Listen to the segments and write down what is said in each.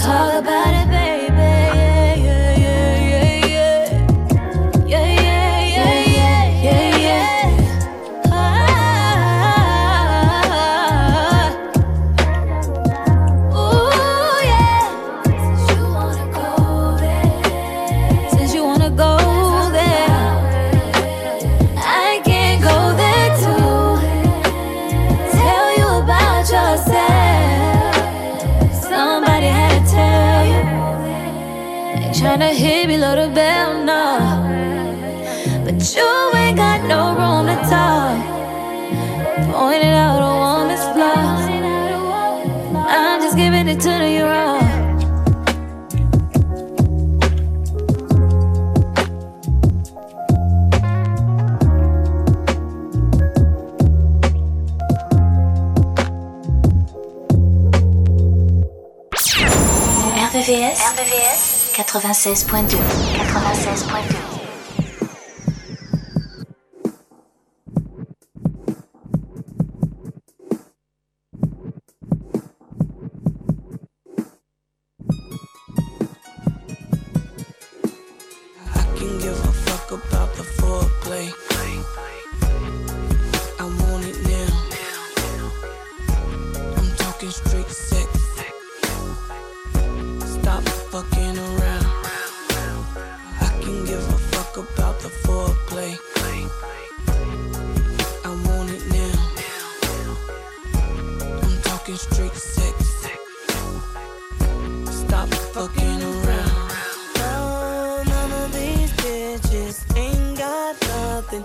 Talk about it, baby. Hit 96.2. 96.2. nothing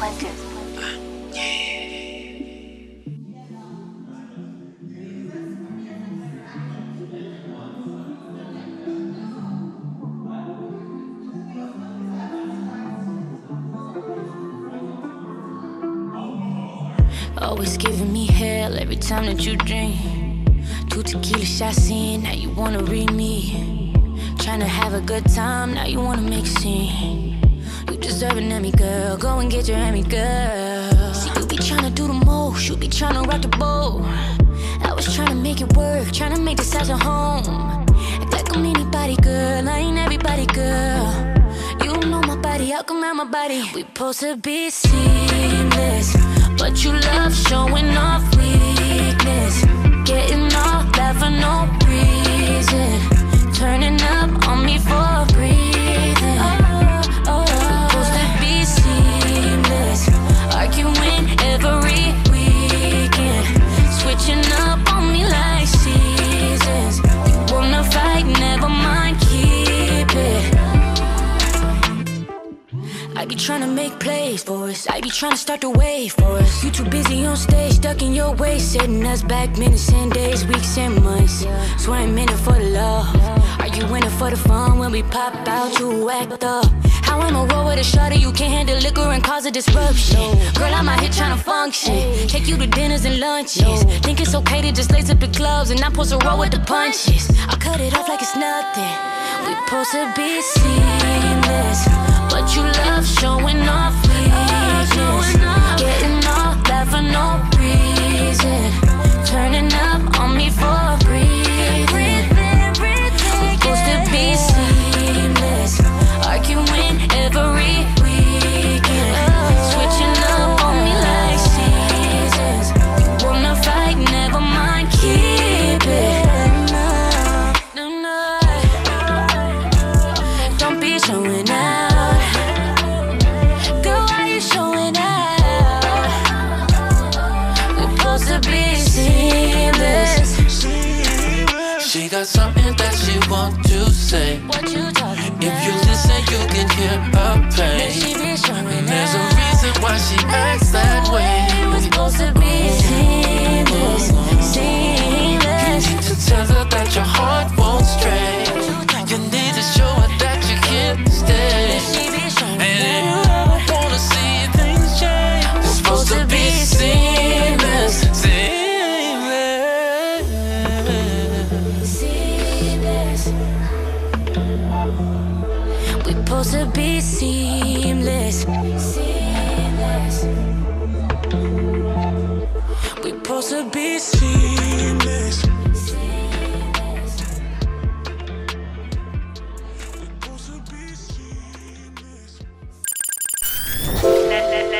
supposed to be too busy on stage, stuck in your way, setting us back minutes and days, weeks and months. Swearing Swear I'm in it for the love. Are you in it for the fun when we pop out? You act up. How am I roll with a shutter? You can't handle liquor and cause a disruption. Girl, I'm out here trying to function. Take you to dinners and lunches. Think it's okay to just lace up the clubs and not post a roll with the punches. I cut it off like it's nothing. We supposed to be seamless, but you love showing off. Love for no reason. Turning up on me for a reason. she acts that way.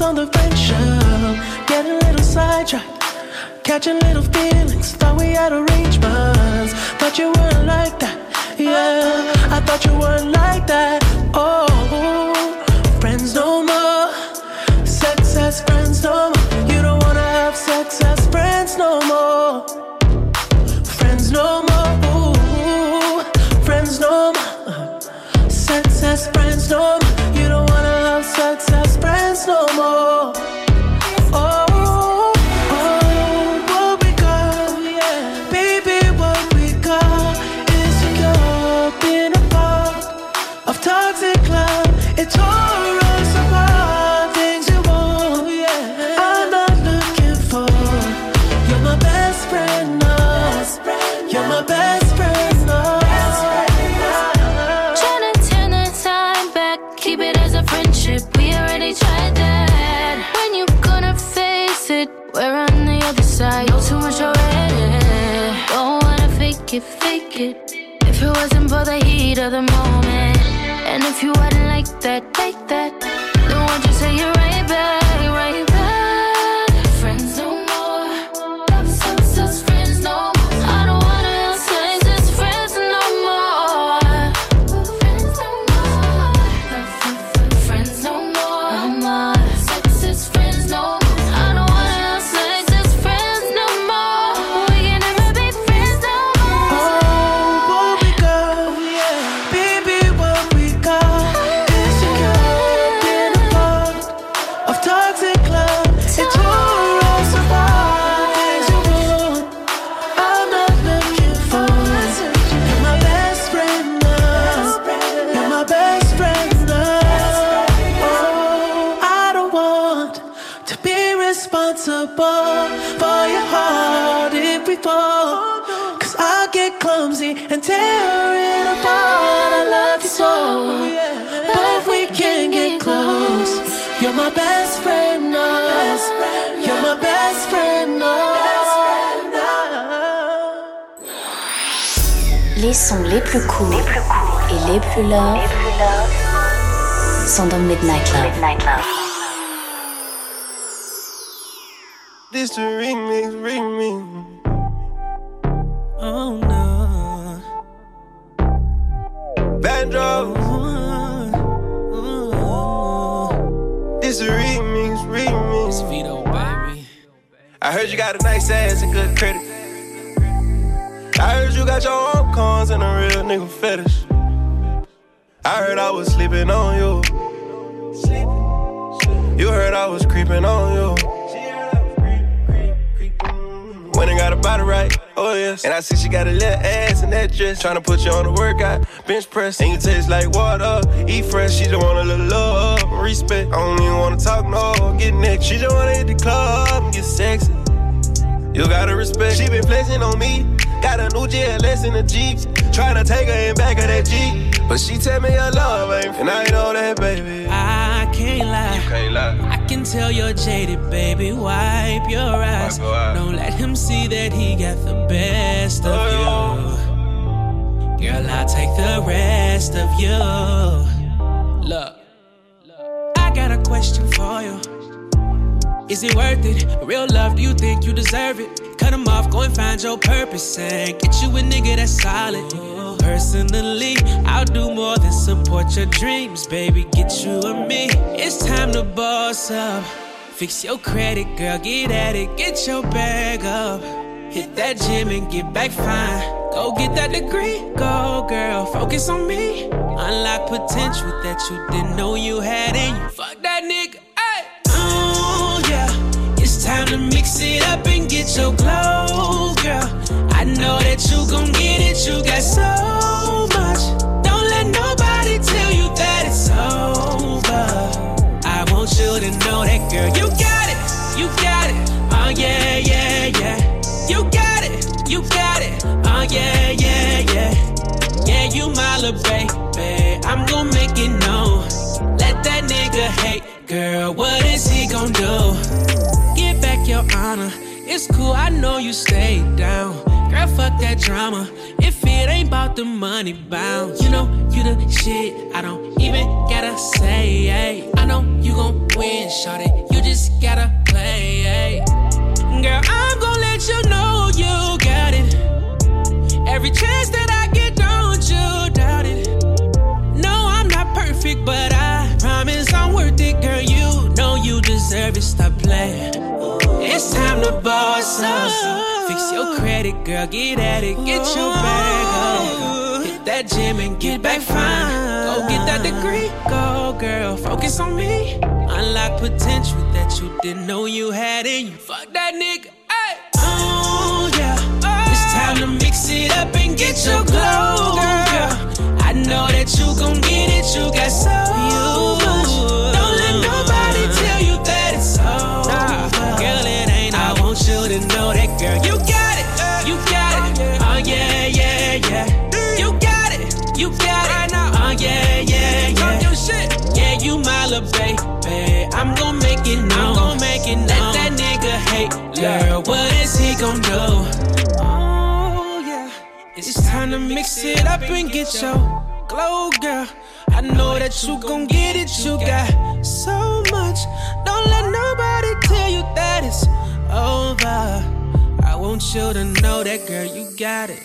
on the venture, get a little sidetracked, catch a little. Cause know too much already Don't wanna fake it, fake it If it wasn't for the heat of the moment And if you hadn't like that, like that Then why'd you say you're right? les sons les plus courts cool et les plus love sont dans Midnight Love. Midnight Love. This remix, remix. Oh no. Banjo. This remix, remix. Vito, baby. I heard you got a nice ass and good credit. I heard you got your own cons and a real nigga fetish. I heard I was sleeping on you. You heard I was creeping on you. When I got a body right, oh yes. And I see she got a little ass in that dress. Tryna put you on the workout, bench press. And you taste like water, eat fresh. She just want a little love and respect. I don't even wanna talk no, get next. She just wanna hit the club and get sexy. You gotta respect. She been flexing on me, Got a new GLS in the Jeep. Tryna take her in back of that Jeep. But she tell me her love ain't and I know that, baby. I can't lie. You can't lie. I can tell you're jaded, baby. Wipe your eyes. Wipe your eyes. Don't let him see that he got the best of oh. you. Girl, I'll take the rest of you. Look, I got a question for you is it worth it? Real love, do you think you deserve it? Cut him off, go and find your purpose and get you a nigga that's solid. Personally, I'll do more than support your dreams, baby. Get you and me. It's time to boss up. Fix your credit, girl, get at it, get your bag up. Hit that gym and get back fine. Go get that degree, go girl, focus on me. Unlock potential that you didn't know you had in you. Fuck that nigga, to mix it up and get your glow, girl. I know that you gon' get it, you got so much. Don't let nobody tell you that it's over. I want you to know that, girl, you got it, you got it. Oh yeah, yeah, yeah. You got it, you got it. Oh yeah, yeah, yeah. Yeah, you my little baby. I'm gon' make it known. Let that nigga hate, girl. What is he gon' do? Your honor. It's cool, I know you stayed down. Girl, fuck that drama. If it ain't about the money bounce, you know you the shit. I don't even gotta say, hey. I know you gon' win, shawty. You just gotta play, hey. Girl, I'm gon' let you know you got it. Every chance that I get, don't you doubt it. No, I'm not perfect, but I promise I'm worth it, girl. You know you deserve it. Stop playing. It's time to boss up. Fix your credit, girl. Get at it. Get your bag up. Hit that gym and get back fine. Go get that degree. Go, girl. Focus on me. Unlock potential that you didn't know you had in you. Fuck that nigga. Ay. Oh, yeah. It's time to mix it up and get your glow, girl. I know that you gon' get it. You got so much. You got it. Oh, yeah, yeah, yeah. Yeah, you my little baby. I'm gon' make it known. I'm gon' make it known. Let that nigga hate. Girl, what is he gon' do? Oh, yeah. It's time to mix it up and get your glow, girl. I know that you gon' get it. You got so much. Don't let nobody tell you that it's over. I want you to know that, girl, you got it.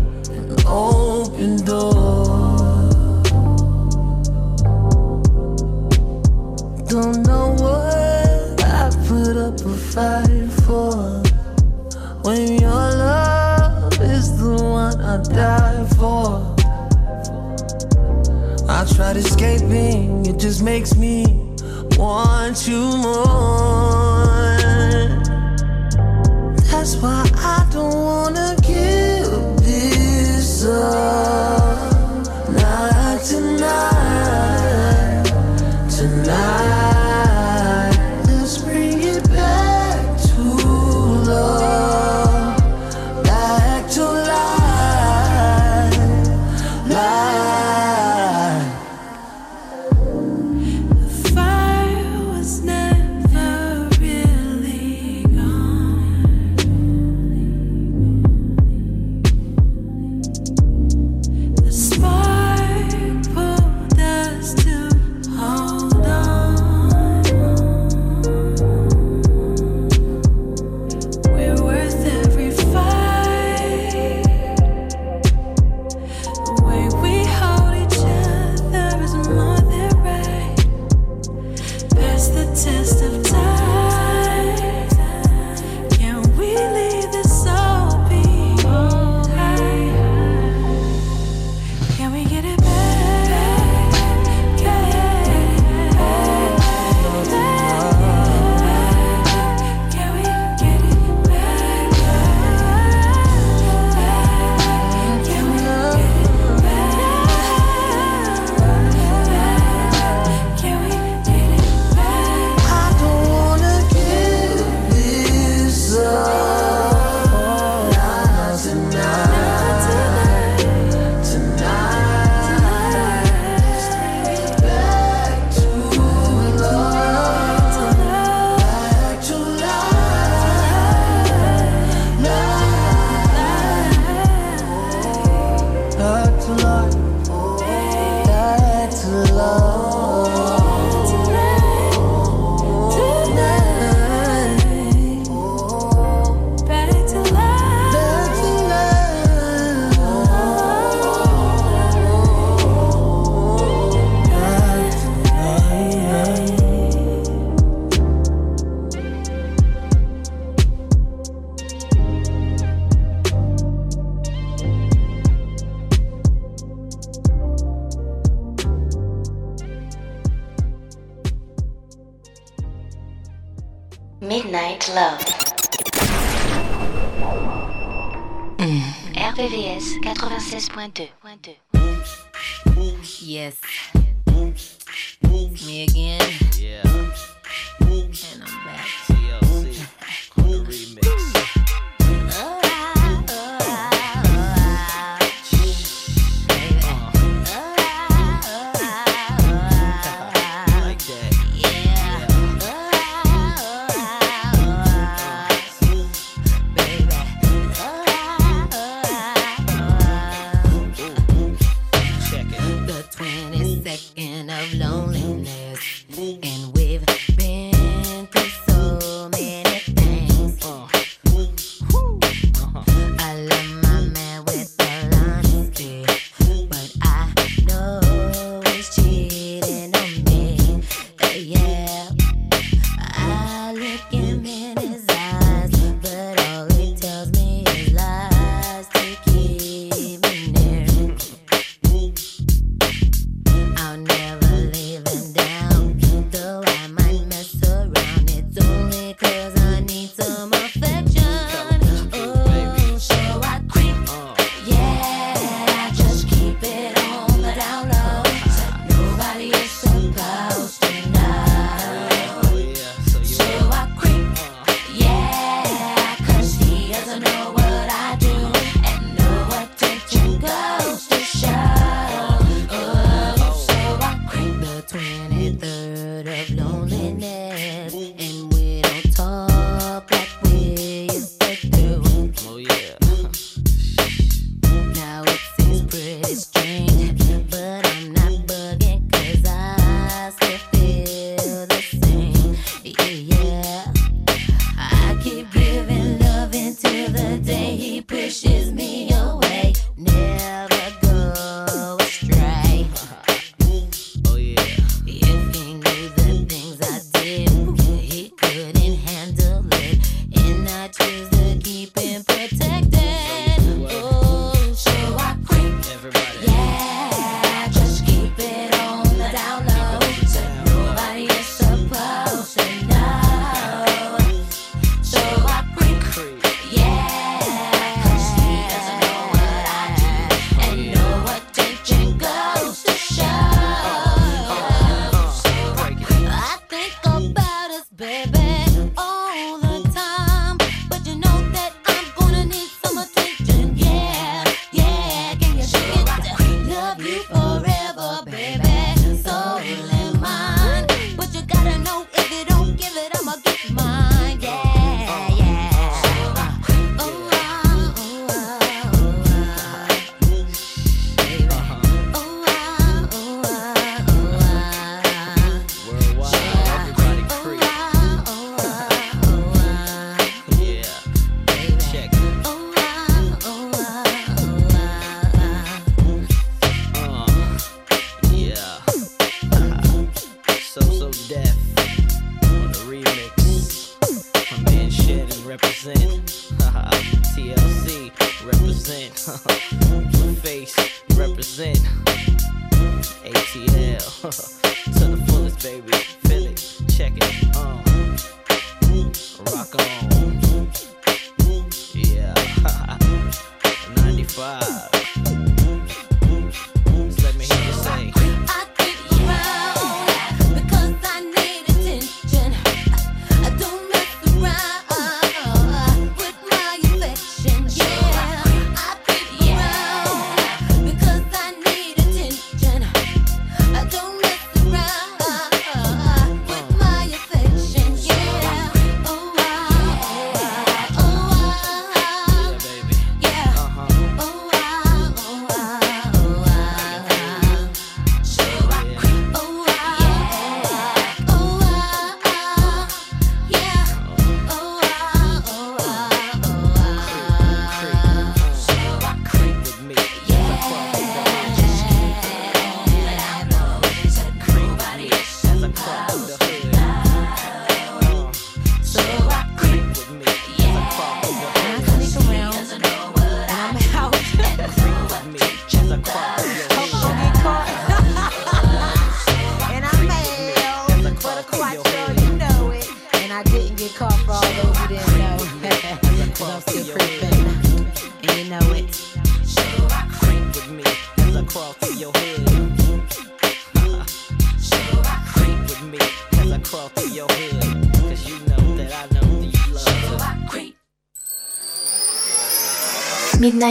open door. Don't know what I put up a fight for. When your love is the one I die for. I tried escaping, it just makes me want you more. That's why I don't wanna this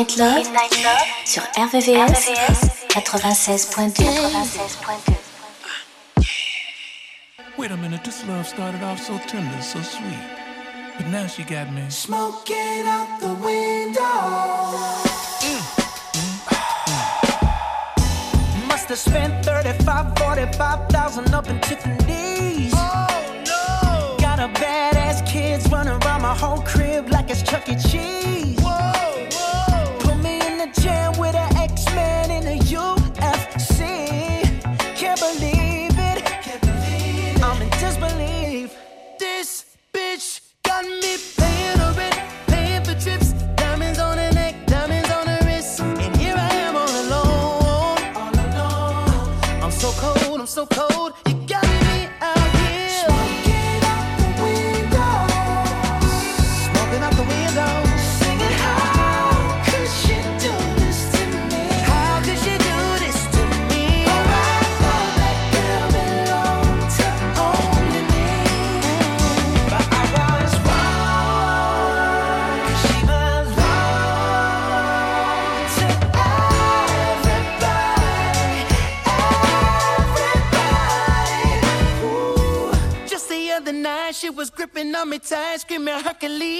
Midnight Love, Midnight Love sur RVVS, RVVS 96.2. 96.2. Wait a minute, this love started off so tender, so sweet. But now she got me smoking out the window. Mm-hmm. to spend 35, 45,000 up in Tiffany's. Oh no! Got a badass kids running around my whole crib like it's Chuck E. Cheese. pizza, ice Hercules.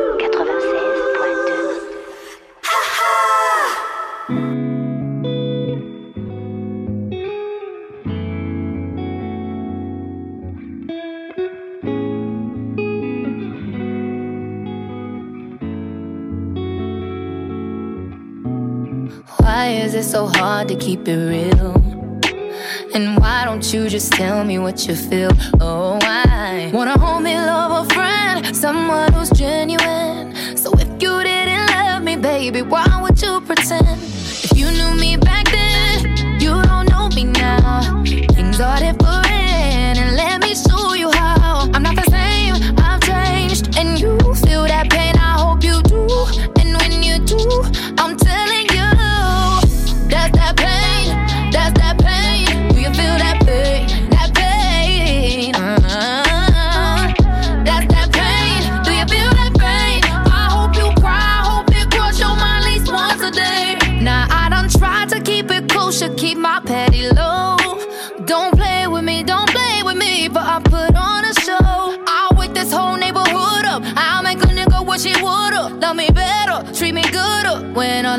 Just tell me what you feel. Oh, I wanna with me, don't play with me, but I put on a show. I'll wake this whole neighborhood up. I'll make a nigga wish he would've. Love me better, treat me gooder. When I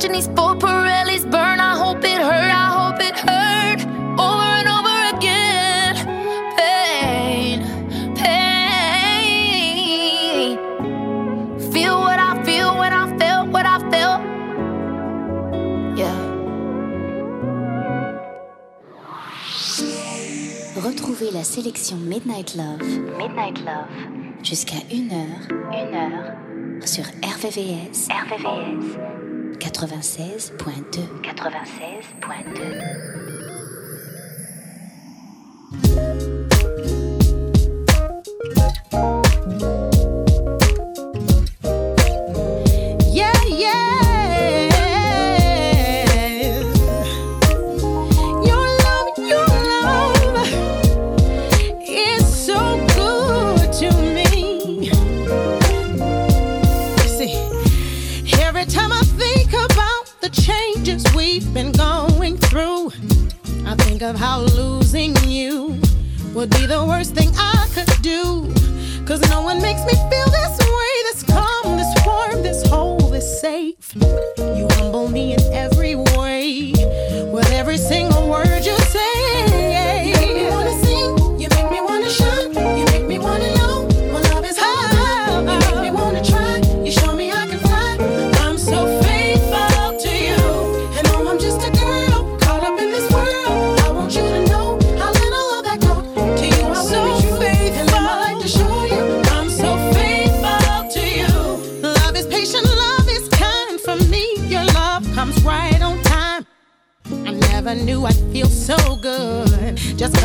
watching these four Pirellis burn. I hope it hurt. I hope it hurt. Over and over again. Pain, pain. Feel what I feel when I felt what I felt. Yeah. Retrouvez la sélection Midnight Love. Midnight Love. Jusqu'à 1h. 1h. Sur RVVS. RVVS. 96.2 96.2 would be the worst thing I could do. Cause no one makes me feel this way.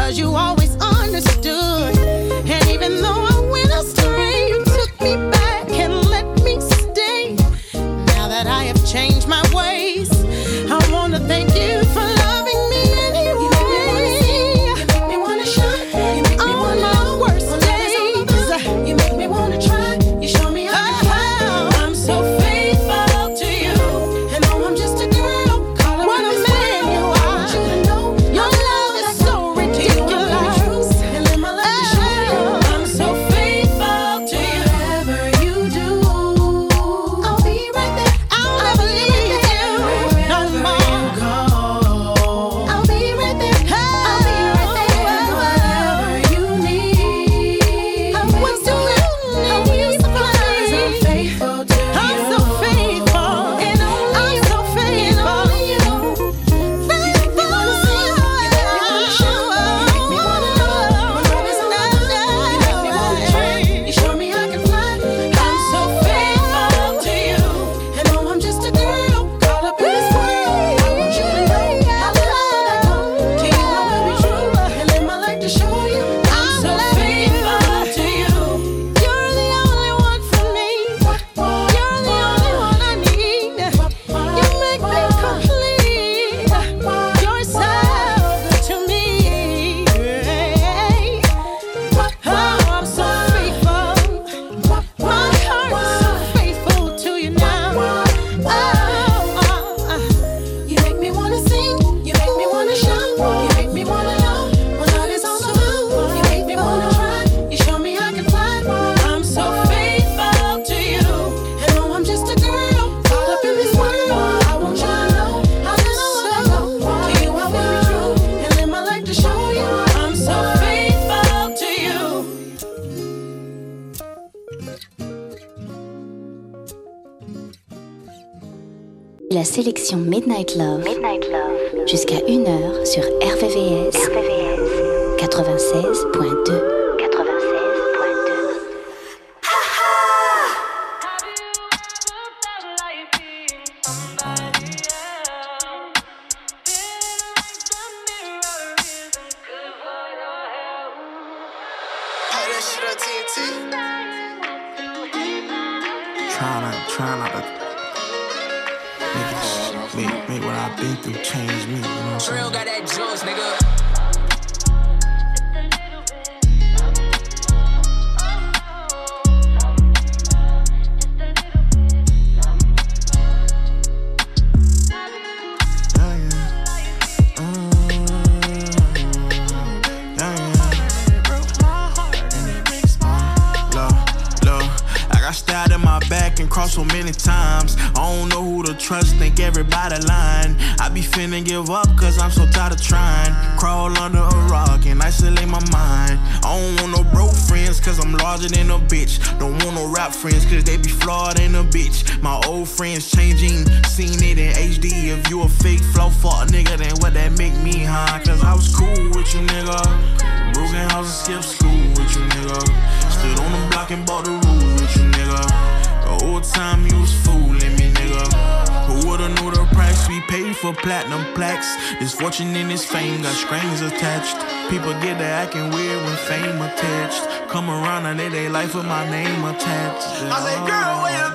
Cause you always understood. And even though Midnight Love. Make, what I've been through change me, you know what I'm saying? Real got that juice, nigga. Back cross so many times. I don't know who to trust, think everybody lying. I be finna give up cause I'm so tired of trying. Crawl under a rock and isolate my mind. I don't want no broke friends cause I'm larger than a bitch. Don't want no rap friends cause they be flawed in a bitch. My old friends changing, seen it in HD. If you a fake flow fuck nigga, then what that make me, huh? Cause I was cool with you, nigga. Broken house and skip school with you, nigga. Stood on the block and bought the rules with you, nigga. The whole time you was fooling me, nigga. Who would've knew the price we paid for platinum plaques? This fortune and this fame got strings attached. People get to acting weird when fame attached. Come around and they they life with my name attached. I say, girl, where you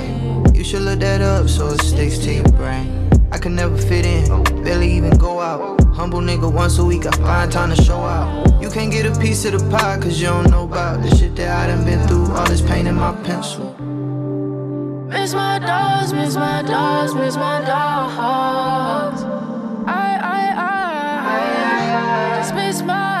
You should look that up so it sticks to your brain. I can never fit in, barely even go out. Humble nigga once a week, I find time to show out. You can't get a piece of the pie cause you don't know about the shit that I done been through. All this pain in my pencil. Miss my dogs, miss my dogs, miss my dogs. I, I, I, just miss my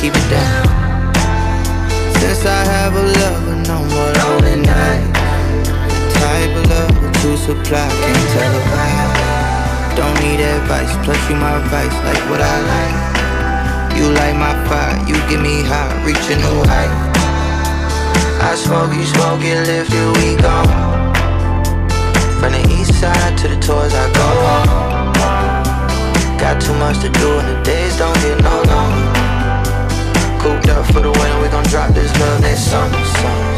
keep it down. Since I have a lover, no more lonely night. The type of love that you supply can't tell about. Don't need advice, plus you my vice, like what I like. You light my fire, you get me high, reach a new height. I smoke, you smoke, get lifted, we gone. From the east side to the tours, I go home. Got too much to do and the days don't get no longer Cooped up for the winter, we gon' drop this love next summer. summer.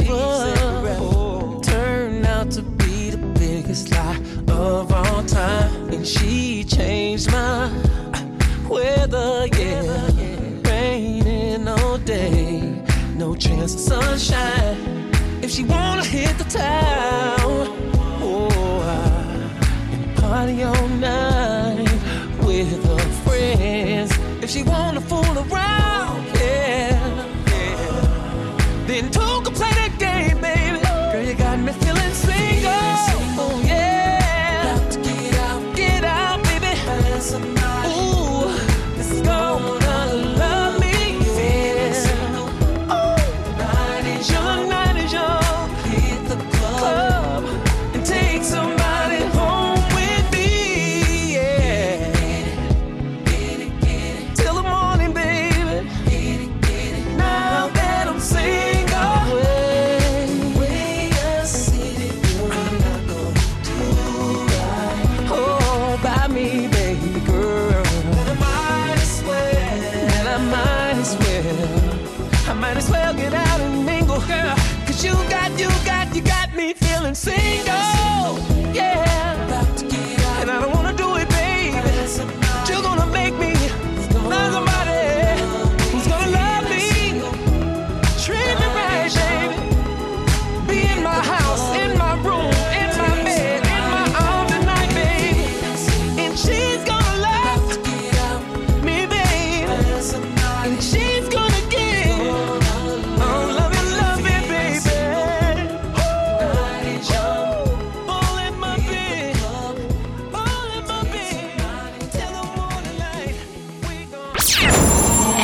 love turned out to be the biggest lie of all time. And she changed my weather, yeah. Raining all day, no chance of sunshine. If she wanna hit the town, oh, and party all night with her friends. If she wanna fool around.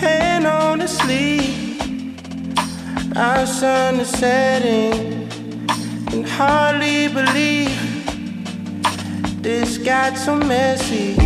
hand on the sleeve. Our sun is setting, and hardly believe this got so messy.